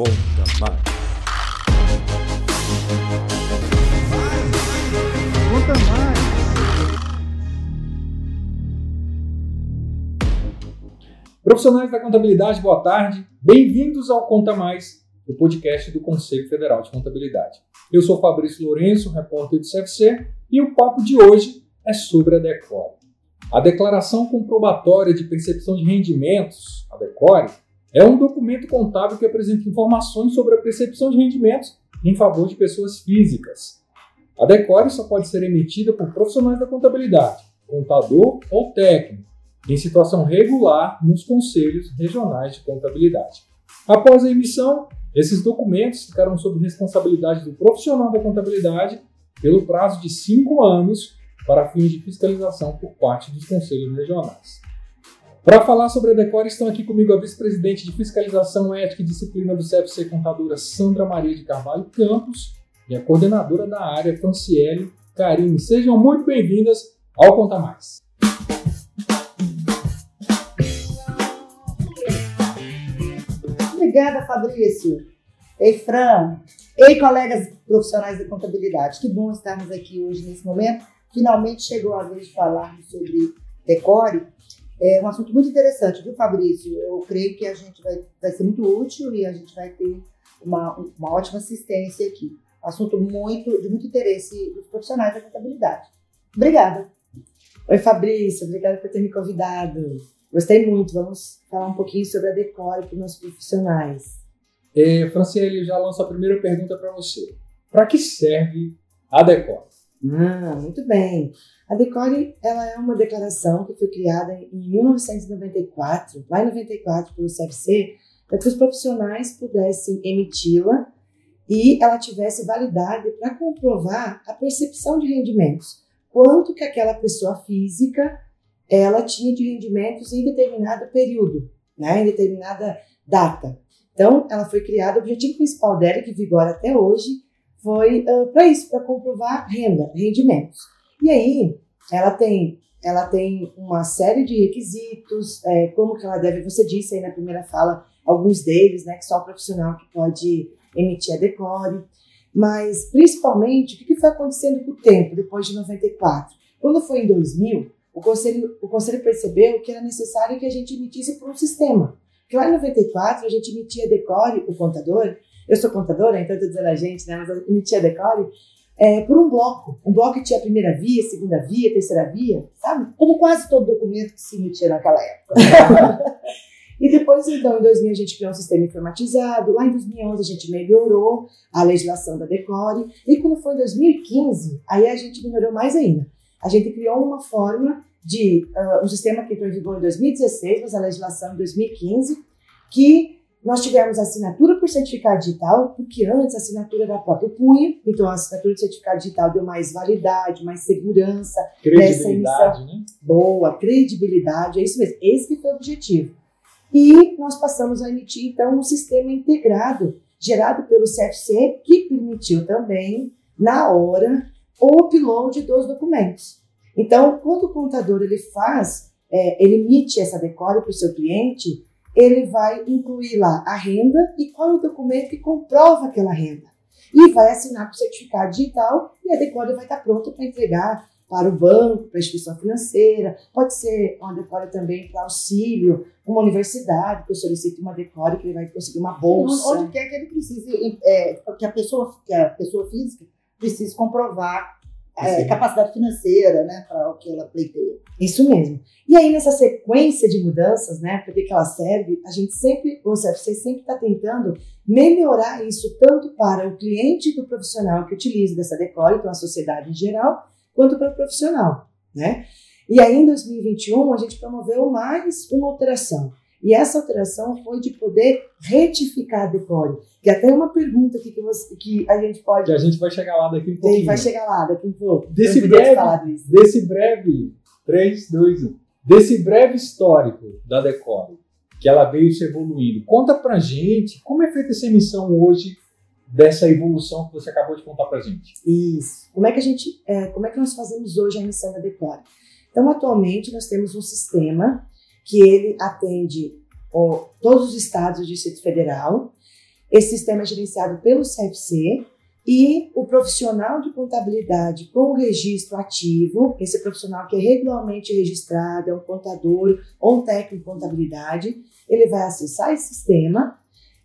Conta mais. Conta mais. Profissionais da contabilidade, boa tarde. Bem-vindos ao Conta Mais, o podcast do Conselho Federal de Contabilidade. Eu sou Fabrício Lourenço, repórter do CFC, e o papo de hoje é sobre a DECORE. A Declaração Comprobatória de Percepção de Rendimentos, a DECORE, é um documento contábil que apresenta informações sobre a percepção de rendimentos em favor de pessoas físicas. A DECORE só pode ser emitida por profissionais da contabilidade, contador ou técnico, em situação regular nos conselhos regionais de contabilidade. Após a emissão, esses documentos ficarão sob responsabilidade do profissional da contabilidade pelo prazo de cinco anos para fins de fiscalização por parte dos conselhos regionais. Para falar sobre a Decore, estão aqui comigo a vice-presidente de Fiscalização Ética e Disciplina do CFC Contadora Sandra Maria de Carvalho Campos e a coordenadora da área, Franciele Karine. Sejam muito bem-vindas ao Conta Mais. Obrigada, Fabrício. Ei, Fran. Ei, colegas profissionais da contabilidade. Que bom estarmos aqui hoje nesse momento. Finalmente chegou a vez de falarmos sobre decore. É um assunto muito interessante, viu, Fabrício? Eu creio que a gente vai, vai ser muito útil e a gente vai ter uma, uma ótima assistência aqui. Assunto muito, de muito interesse dos profissionais da contabilidade. Obrigada. Oi, Fabrício. Obrigada por ter me convidado. Gostei muito. Vamos falar um pouquinho sobre a Decore para os nossos profissionais. É, Franciele, já lanço a primeira pergunta para você. Para que serve a Decore? Ah, muito bem. A Decore ela é uma declaração que foi criada em 1994, lá em 94 pelo CFC, para que os profissionais pudessem emiti-la e ela tivesse validade para comprovar a percepção de rendimentos, quanto que aquela pessoa física ela tinha de rendimentos em determinado período, né, em determinada data. Então, ela foi criada, o objetivo principal dela, que vigora até hoje, foi uh, para isso, para comprovar renda, rendimentos. E aí, ela tem, ela tem uma série de requisitos, é, como que ela deve, você disse aí na primeira fala, alguns deles, né, que só o profissional que pode emitir a decore, mas principalmente, o que, que foi acontecendo com o tempo, depois de 94? Quando foi em 2000, o conselho, o conselho percebeu que era necessário que a gente emitisse por um sistema. Porque lá em 94, a gente emitia decore, o contador, eu sou contadora, então estou dizendo a gente, né? Mas emitia decore é, por um bloco. Um bloco que tinha a primeira via, segunda via, terceira via, sabe? Como quase todo documento que se emitia naquela época. e depois, então, em 2000 a gente criou um sistema informatizado. Lá em 2011 a gente melhorou a legislação da Decore. E quando foi em 2015, aí a gente melhorou mais ainda. A gente criou uma forma de uh, um sistema que entrou em vigor em 2016, mas a legislação em 2015, que nós tivemos assinatura por certificado digital, porque antes a assinatura era próprio punho, então a assinatura de certificado digital deu mais validade, mais segurança dessa emissão. Né? Boa, credibilidade, é isso mesmo. Esse que foi o objetivo. E nós passamos a emitir, então, um sistema integrado, gerado pelo CFC, que permitiu também, na hora, o upload dos documentos. Então, quando o contador ele faz, é, ele emite essa decore para o seu cliente, ele vai incluir lá a renda e qual é o documento que comprova aquela renda. E vai assinar com o certificado digital e a decora vai estar pronta para entregar para o banco, para a instituição financeira, pode ser uma decora também para auxílio, uma universidade que eu solicite uma decora que ele vai conseguir uma bolsa. Onde quer que ele precise, é, que, a pessoa, que a pessoa física precise comprovar é, capacidade financeira, né, para o que ela pleiteia. Isso mesmo. E aí, nessa sequência de mudanças, né, para que ela serve, a gente sempre, o CFC sempre está tentando melhorar isso tanto para o cliente do profissional que utiliza dessa decore, então a sociedade em geral, quanto para o profissional, né? E aí, em 2021, a gente promoveu mais uma alteração. E essa alteração foi de poder retificar a decore. Que até é uma pergunta aqui que, você, que a gente pode. Que a gente vai chegar lá daqui um pouquinho. Vai chegar lá daqui um pouco. Desse breve, desse breve. 3, 2, 1. Desse breve histórico da Decore, que ela veio se evoluindo. Conta pra gente como é feita essa emissão hoje dessa evolução que você acabou de contar pra gente. Isso. Como é que a gente, é, como é que nós fazemos hoje a emissão da Decore? Então, atualmente nós temos um sistema que ele atende todos os estados do Distrito Federal. Esse sistema é gerenciado pelo CFC e o profissional de contabilidade com o registro ativo, esse profissional que é regularmente registrado, é um contador ou um técnico de contabilidade, ele vai acessar esse sistema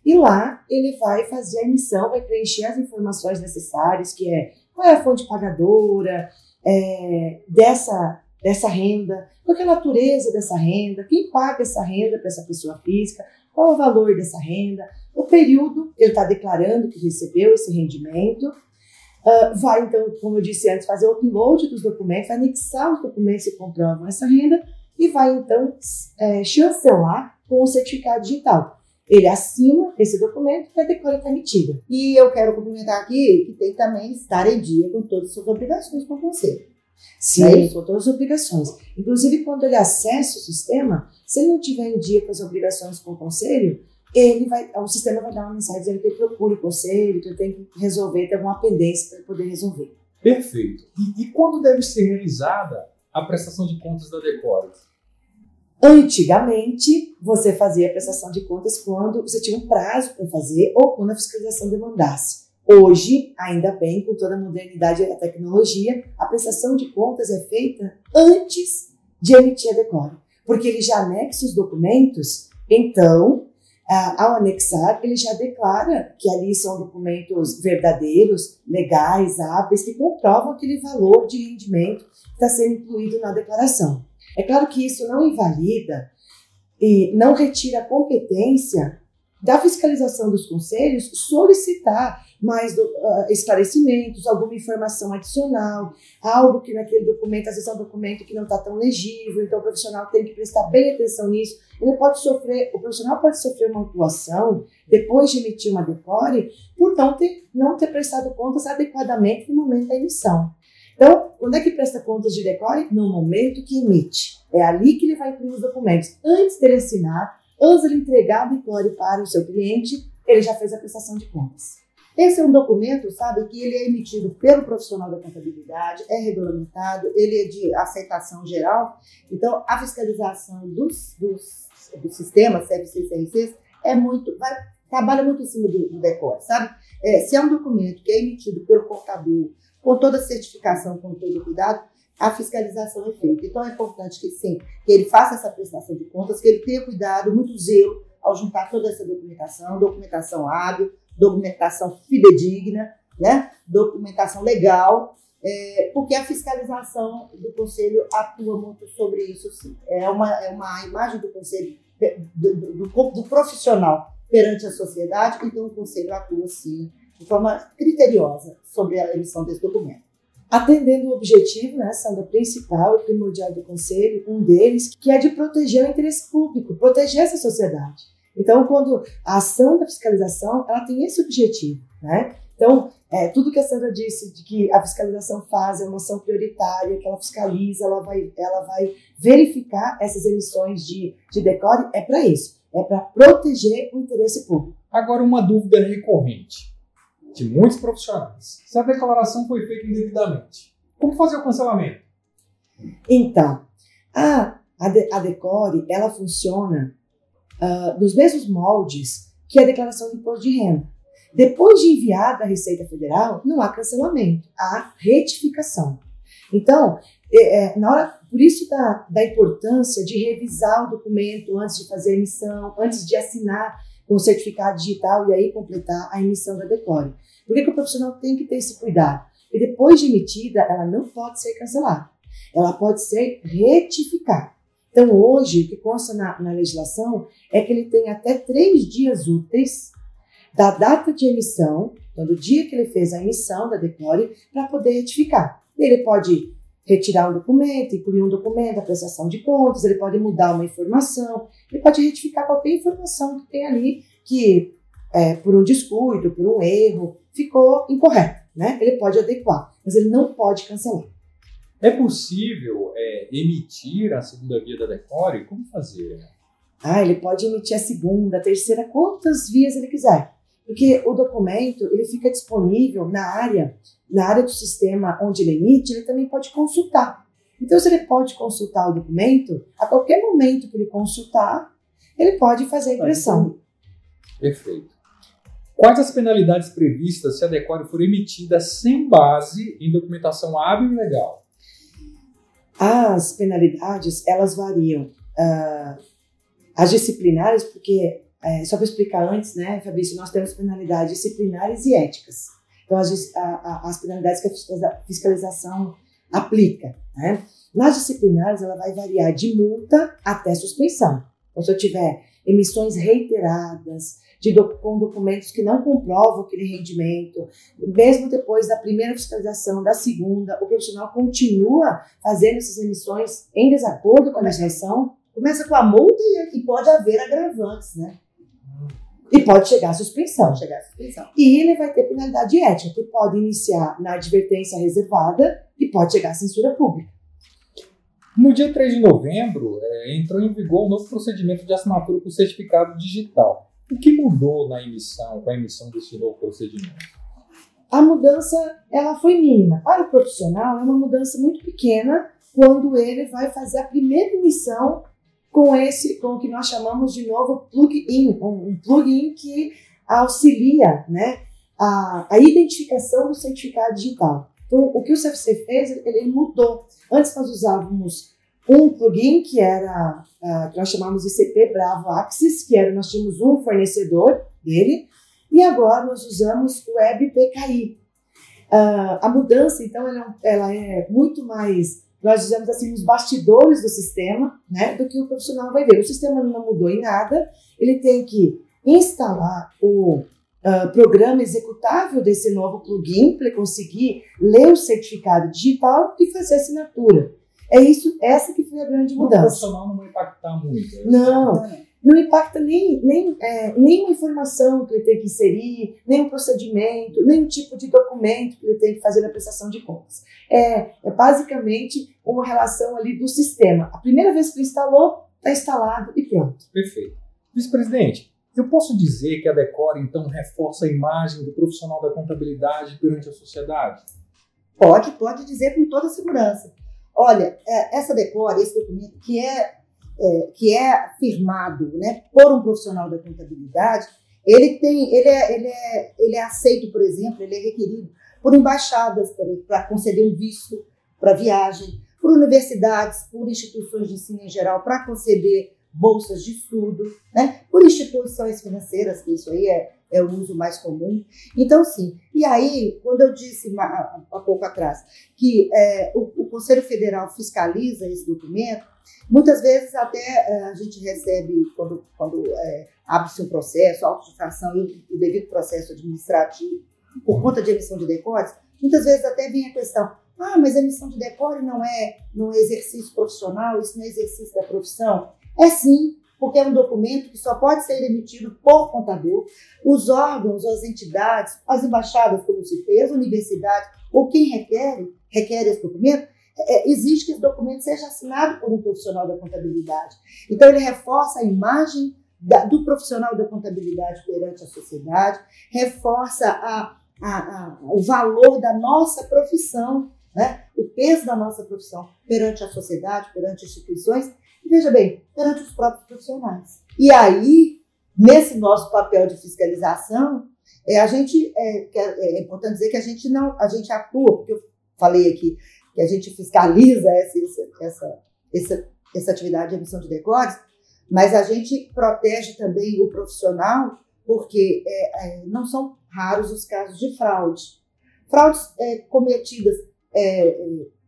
e lá ele vai fazer a emissão, vai preencher as informações necessárias, que é qual é a fonte pagadora é, dessa, dessa renda, qual é a natureza dessa renda, quem paga essa renda para essa pessoa física, qual o valor dessa renda, o período ele está declarando que recebeu esse rendimento, uh, vai então, como eu disse antes, fazer o upload dos documentos, anexar os documentos que comprovam essa renda e vai então é, chancelar com o certificado digital. Ele assina esse documento e a decora está emitida. E eu quero complementar aqui que tem também estar em dia com todas as suas obrigações com o conselho. Sim, é com todas as obrigações. Inclusive, quando ele acessa o sistema, se ele não tiver em dia com as obrigações com o conselho, ele vai, o sistema vai dar uma mensagem dizendo que ele procure o conselho, que ele tem que resolver, tem alguma pendência para poder resolver. Perfeito. E, e, quando deve ser realizada a prestação de contas da Decore? Antigamente, você fazia a prestação de contas quando você tinha um prazo para fazer ou quando a fiscalização demandasse. Hoje, ainda bem, com toda a modernidade e a tecnologia, a prestação de contas é feita antes de emitir a decora, porque ele já anexa os documentos, então, ao anexar, ele já declara que ali são documentos verdadeiros, legais, hábeis, que comprovam aquele valor de rendimento que está sendo incluído na declaração. É claro que isso não invalida e não retira a competência da fiscalização dos conselhos solicitar mais uh, esclarecimentos, alguma informação adicional, algo que naquele documento, às vezes é um documento que não está tão legível, então o profissional tem que prestar bem atenção nisso. Ele pode sofrer, o profissional pode sofrer uma atuação depois de emitir uma decore por não ter, não ter prestado contas adequadamente no momento da emissão. Então, quando é que presta contas de decore? No momento que emite. É ali que ele vai imprimir os documentos. Antes dele assinar, antes dele entregar o decore para o seu cliente, ele já fez a prestação de contas. Esse é um documento, sabe, que ele é emitido pelo profissional da contabilidade, é regulamentado, ele é de aceitação geral. Então, a fiscalização dos, dos, dos sistemas CFC e CRCs é muito, vai, trabalha muito em cima do, do decor, sabe? É, se é um documento que é emitido pelo contador, com toda a certificação, com todo o cuidado, a fiscalização é feita. Então, é importante que, sim, que ele faça essa prestação de contas, que ele tenha cuidado, muito zelo ao juntar toda essa documentação, documentação hábil, documentação fidedigna, né? documentação legal, é, porque a fiscalização do Conselho atua muito sobre isso, sim. É uma, é uma imagem do Conselho, do, do, do, do profissional perante a sociedade, então o Conselho atua, sim, de forma criteriosa sobre a emissão desse documento. Atendendo o objetivo, né, Sandra, principal e primordial do Conselho, um deles, que é de proteger o interesse público, proteger essa sociedade. Então, quando a ação da fiscalização, ela tem esse objetivo, né? Então, é, tudo que a Sandra disse de que a fiscalização faz é uma ação prioritária, que ela fiscaliza, ela vai, ela vai verificar essas emissões de, de decore, é para isso, é para proteger o interesse público. Agora, uma dúvida recorrente de muitos profissionais: se a declaração foi feita indevidamente, como fazer o cancelamento? Então, a, a, de, a Decore, ela funciona uh, dos mesmos moldes que a declaração de imposto de renda. Depois de enviada à Receita Federal, não há cancelamento, há retificação. Então, é, é, na hora, por isso da, da importância de revisar o documento antes de fazer a emissão, antes de assinar com o certificado digital e aí completar a emissão da decore. Por que, que o profissional tem que ter esse cuidado? Porque depois de emitida, ela não pode ser cancelada. Ela pode ser retificada. Então, hoje, o que consta na, na legislação é que ele tem até três dias úteis da data de emissão, então do dia que ele fez a emissão da decore, para poder retificar. Ele pode retirar um documento, incluir um documento, a prestação de contas, ele pode mudar uma informação, ele pode retificar qualquer informação que tem ali que, é, por um descuido, por um erro, ficou incorreto, né? Ele pode adequar, mas ele não pode cancelar. É possível é, emitir a segunda via da decore? Como fazer? Ah, ele pode emitir a segunda, a terceira, quantas vias ele quiser. Porque o documento, ele fica disponível na área, na área do sistema onde ele emite, ele também pode consultar. Então, se ele pode consultar o documento, a qualquer momento que ele consultar, ele pode fazer a impressão. Perfeito. Quais as penalidades previstas se a Decore for emitida sem base em documentação hábil e legal? As penalidades, elas variam. Uh, as disciplinares, porque, é, só para explicar antes, né, Fabrício, nós temos penalidades disciplinares e éticas. Então, as, a, a, as penalidades que a fiscalização aplica. Né? Nas disciplinares, ela vai variar de multa até suspensão. Então, se eu tiver emissões reiteradas, de com documentos que não comprovam aquele rendimento, mesmo depois da primeira fiscalização, da segunda, o profissional continua fazendo essas emissões em desacordo com a legislação. Começa com a multa e, pode haver agravantes, né? E pode chegar à suspensão. Chegar à suspensão. E ele vai ter penalidade ética, que pode iniciar na advertência reservada e pode chegar à censura pública. No dia 3 de novembro, é, entrou em vigor o novo procedimento de assinatura por certificado digital. O que mudou na emissão, com a emissão desse novo procedimento? A mudança ela foi mínima. Para o profissional, é uma mudança muito pequena quando ele vai fazer a primeira emissão com esse, com o que nós chamamos de novo plug-in, um plugin que auxilia né, a, a identificação do certificado digital. Então, o que o CFC fez, ele mudou. Antes nós usávamos um plugin que era uh, que nós chamamos de CP Bravo Axis, que era nós tínhamos um fornecedor dele, e agora nós usamos o Web PKI. Uh, ah, a mudança, então, ela, ela, é muito mais, nós dizemos assim, nos bastidores do sistema, né, do que o profissional vai ver. O sistema não mudou em nada, ele tem que instalar o uh, programa executável desse novo plugin para conseguir ler o certificado digital e fazer assinatura. É isso, essa que foi a grande mudança. O profissional não vai impactar muito. É não, não impacta nem, nem é, nenhuma informação que ele tem que inserir, nem um procedimento, nem um tipo de documento que ele tem que fazer na prestação de contas. É, é basicamente uma relação ali do sistema. A primeira vez que ele instalou, está instalado e pronto. Perfeito. Vice-presidente, eu posso dizer que a Decore, então, reforça a imagem do profissional da contabilidade perante a sociedade? Pode, pode dizer com toda segurança. Olha, é, essa decora, esse documento que é, é, que é firmado né, por um profissional da contabilidade, ele tem, ele é, ele é, ele é aceito, por exemplo, ele é requerido por embaixadas para conceder um visto para viagem, por universidades, por instituições de ensino em geral para conceder bolsas de estudo, né? por instituições financeiras, que isso aí é, é o uso mais comum. Então, sim. E aí, quando eu disse há, pouco atrás que é, o, o, Conselho Federal fiscaliza esse documento, muitas vezes até é, a gente recebe, quando, quando é, abre-se um processo, autodifração e o, devido processo administrativo, por conta de emissão de decores, muitas vezes até vem a questão, ah, mas emissão de decore não é, não é exercício profissional, isso não é exercício da profissão. É sim, porque é um documento que só pode ser emitido por contador. Os órgãos, as entidades, as embaixadas, como se fez, universidades, ou quem requer, requer esse documento, é, exige que esse documento seja assinado por um profissional da contabilidade. Então, ele reforça a imagem da, do profissional da contabilidade perante a sociedade, reforça a, a, a, o valor da nossa profissão, né? o peso da nossa profissão perante a sociedade, perante instituições e veja bem, perante os próprios profissionais. E aí, nesse nosso papel de fiscalização, é, a gente é, é, importante dizer que a gente não, a gente atua, porque eu falei aqui que a gente fiscaliza essa, essa, essa, essa atividade de emissão de decores, mas a gente protege também o profissional, porque é, é, não são raros os casos de fraude. Fraudes é, cometidas é,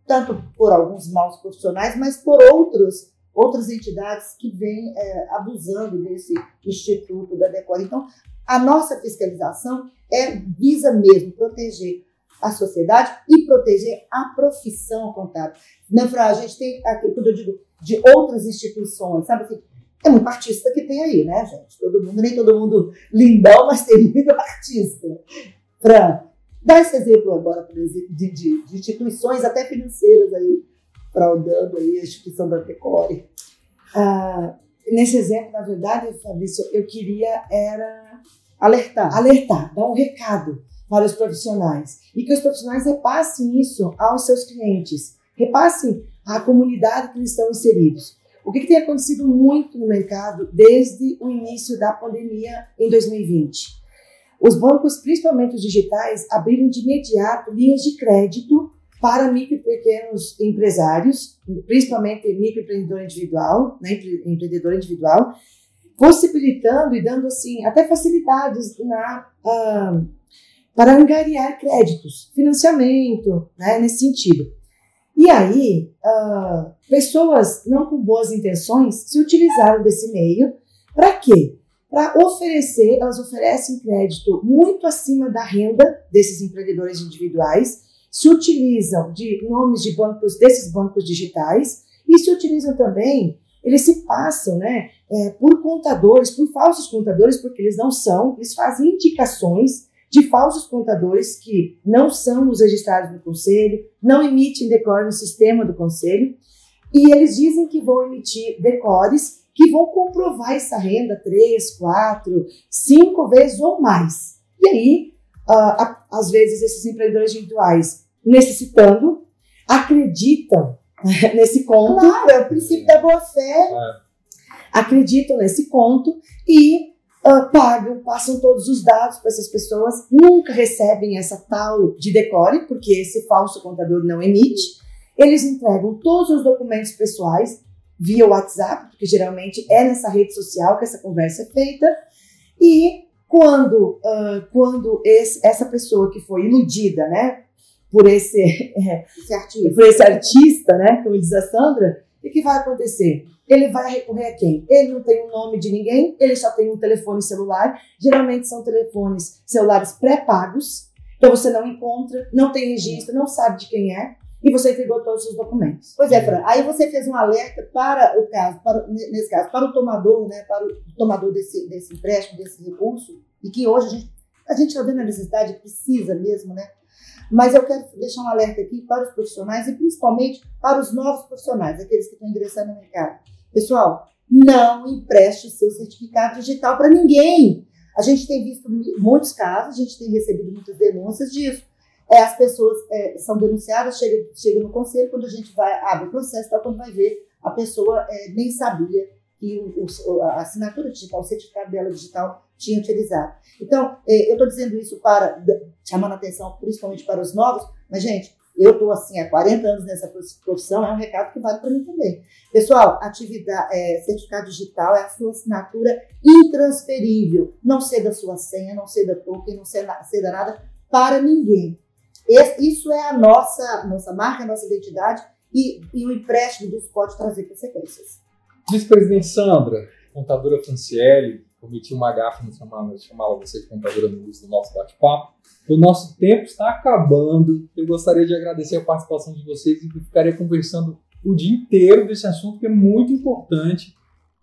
tanto por alguns maus profissionais, mas por outros outras entidades que vêm é, abusando desse instituto da Decora. Então, a nossa fiscalização é visa mesmo proteger a sociedade e proteger a profissão contábil. Não, a gente tem aqui, quando eu digo de outras instituições, sabe assim, é muito artista que tem aí, né, gente? Todo mundo, nem todo mundo lindão, mas tem muito artista. Fran, dá esse exemplo agora, por exemplo, de, de, de instituições até financeiras aí, fraudando aí a instituição da Decore. Ah, nesse exemplo, na verdade, Fabrício, eu queria era alertar, alertar, dar um recado para os profissionais e que os profissionais repassem isso aos seus clientes, repassem à comunidade que eles estão inseridos. O que, que tem acontecido muito no mercado desde o início da pandemia em 2020? os bancos, principalmente os digitais, abriram de imediato linhas de crédito para micro e pequenos empresários, principalmente microempreendedor individual, né, empreendedor individual, possibilitando e dando assim até facilidades na, uh, para angariar créditos, financiamento, né, nesse sentido. E aí, uh, pessoas não com boas intenções se utilizaram desse meio para quê? Para oferecer, elas oferecem crédito muito acima da renda desses empreendedores individuais se utilizam de nomes de bancos, desses bancos digitais, e se utilizam também, eles se passam né, é, por contadores, por falsos contadores, porque eles não são, eles fazem indicações de falsos contadores que não são os registrados no conselho, não emitem decore no sistema do conselho, e eles dizem que vão emitir decores que vão comprovar essa renda três, quatro, cinco vezes ou mais. E aí uh, às vezes, esses empreendedores individuais necessitando, acreditam nesse conto. Claro, é o princípio da boa-fé. É. Acreditam nesse conto e uh, pagam, passam todos os dados para essas pessoas, nunca recebem essa tal de decore, porque esse falso contador não emite. Eles entregam todos os documentos pessoais via WhatsApp, porque geralmente é nessa rede social que essa conversa é feita, e quando, uh, quando esse, essa pessoa que foi iludida, né, por esse, é, esse artista. por esse artista, né, como diz a Sandra, o que vai acontecer? Ele vai recorrer a quem? Ele não tem o nome de ninguém, ele só tem um telefone celular. Geralmente são telefones celulares pré-pagos, então você não encontra, não tem registro, não sabe de quem é e você entregou todos os documentos. Pois é, Fran. Aí você fez um alerta para o caso, para, nesse caso, para o tomador, né, para o tomador desse, desse empréstimo, desse recurso, e que hoje a gente a gente está vendo a necessidade, precisa mesmo, né? Mas eu quero deixar um alerta aqui para os profissionais e principalmente para os novos profissionais, aqueles que estão ingressando no mercado. Pessoal, não empreste o seu certificado digital para ninguém. A gente tem visto muitos casos, a gente tem recebido muitas denúncias disso é, as pessoas é, são denunciadas, chega, chega no conselho, quando a gente vai, abre o processo, tá, quando vai ver, a pessoa é, nem sabia que o, a assinatura digital, o certificado dela digital tinha utilizado. Então, é, eu estou dizendo isso para, chamando atenção principalmente para os novos, mas, gente, eu estou assim há 40 anos nessa profissão, é um recado que vale para mim também. Pessoal, atividade, é, certificado digital é a sua assinatura intransferível. Não ceda sua senha, não ceda token, não ceda, ceda nada para ninguém. Isso é a nossa, nossa marca, a nossa identidade e, e o empréstimo disso pode trazer consequências. Vice-presidente Sandra, contadora Franciele, cometi uma gafa no chamava, chamava você de contadora no início do nosso bate-papo. O nosso tempo está acabando. Eu gostaria de agradecer a participação de vocês e ficaria conversando o dia inteiro desse assunto que é muito importante.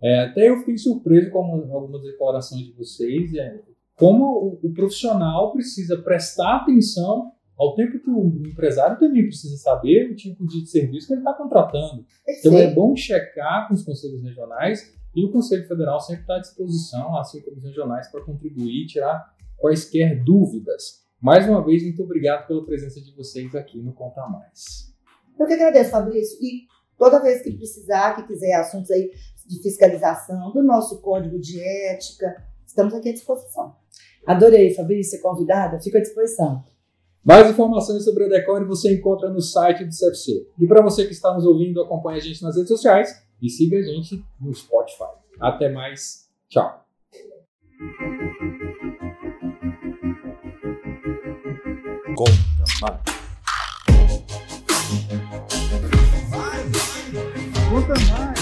É, até eu fiquei surpreso com algumas declarações de vocês. É, como o, o profissional precisa prestar atenção ao tempo que o empresário também precisa saber o tipo de serviço que ele está contratando. Perfeito. Então é bom checar com os conselhos regionais e o Conselho Federal sempre está à disposição, assim como os regionais, para contribuir e tirar quaisquer dúvidas. Mais uma vez, muito obrigado pela presença de vocês aqui no Conta Mais. Eu que agradeço, Fabrício. E toda vez que precisar, que quiser assuntos aí de fiscalização, do nosso código de ética, estamos aqui à disposição. Adorei, Fabrício, ser convidada. Fico à disposição. Mais informações sobre a Decore você encontra no site do CFC. E para você que está nos ouvindo, acompanhe a gente nas redes sociais e siga a gente no Spotify. Até mais. Tchau. Conta mais. Conta mais.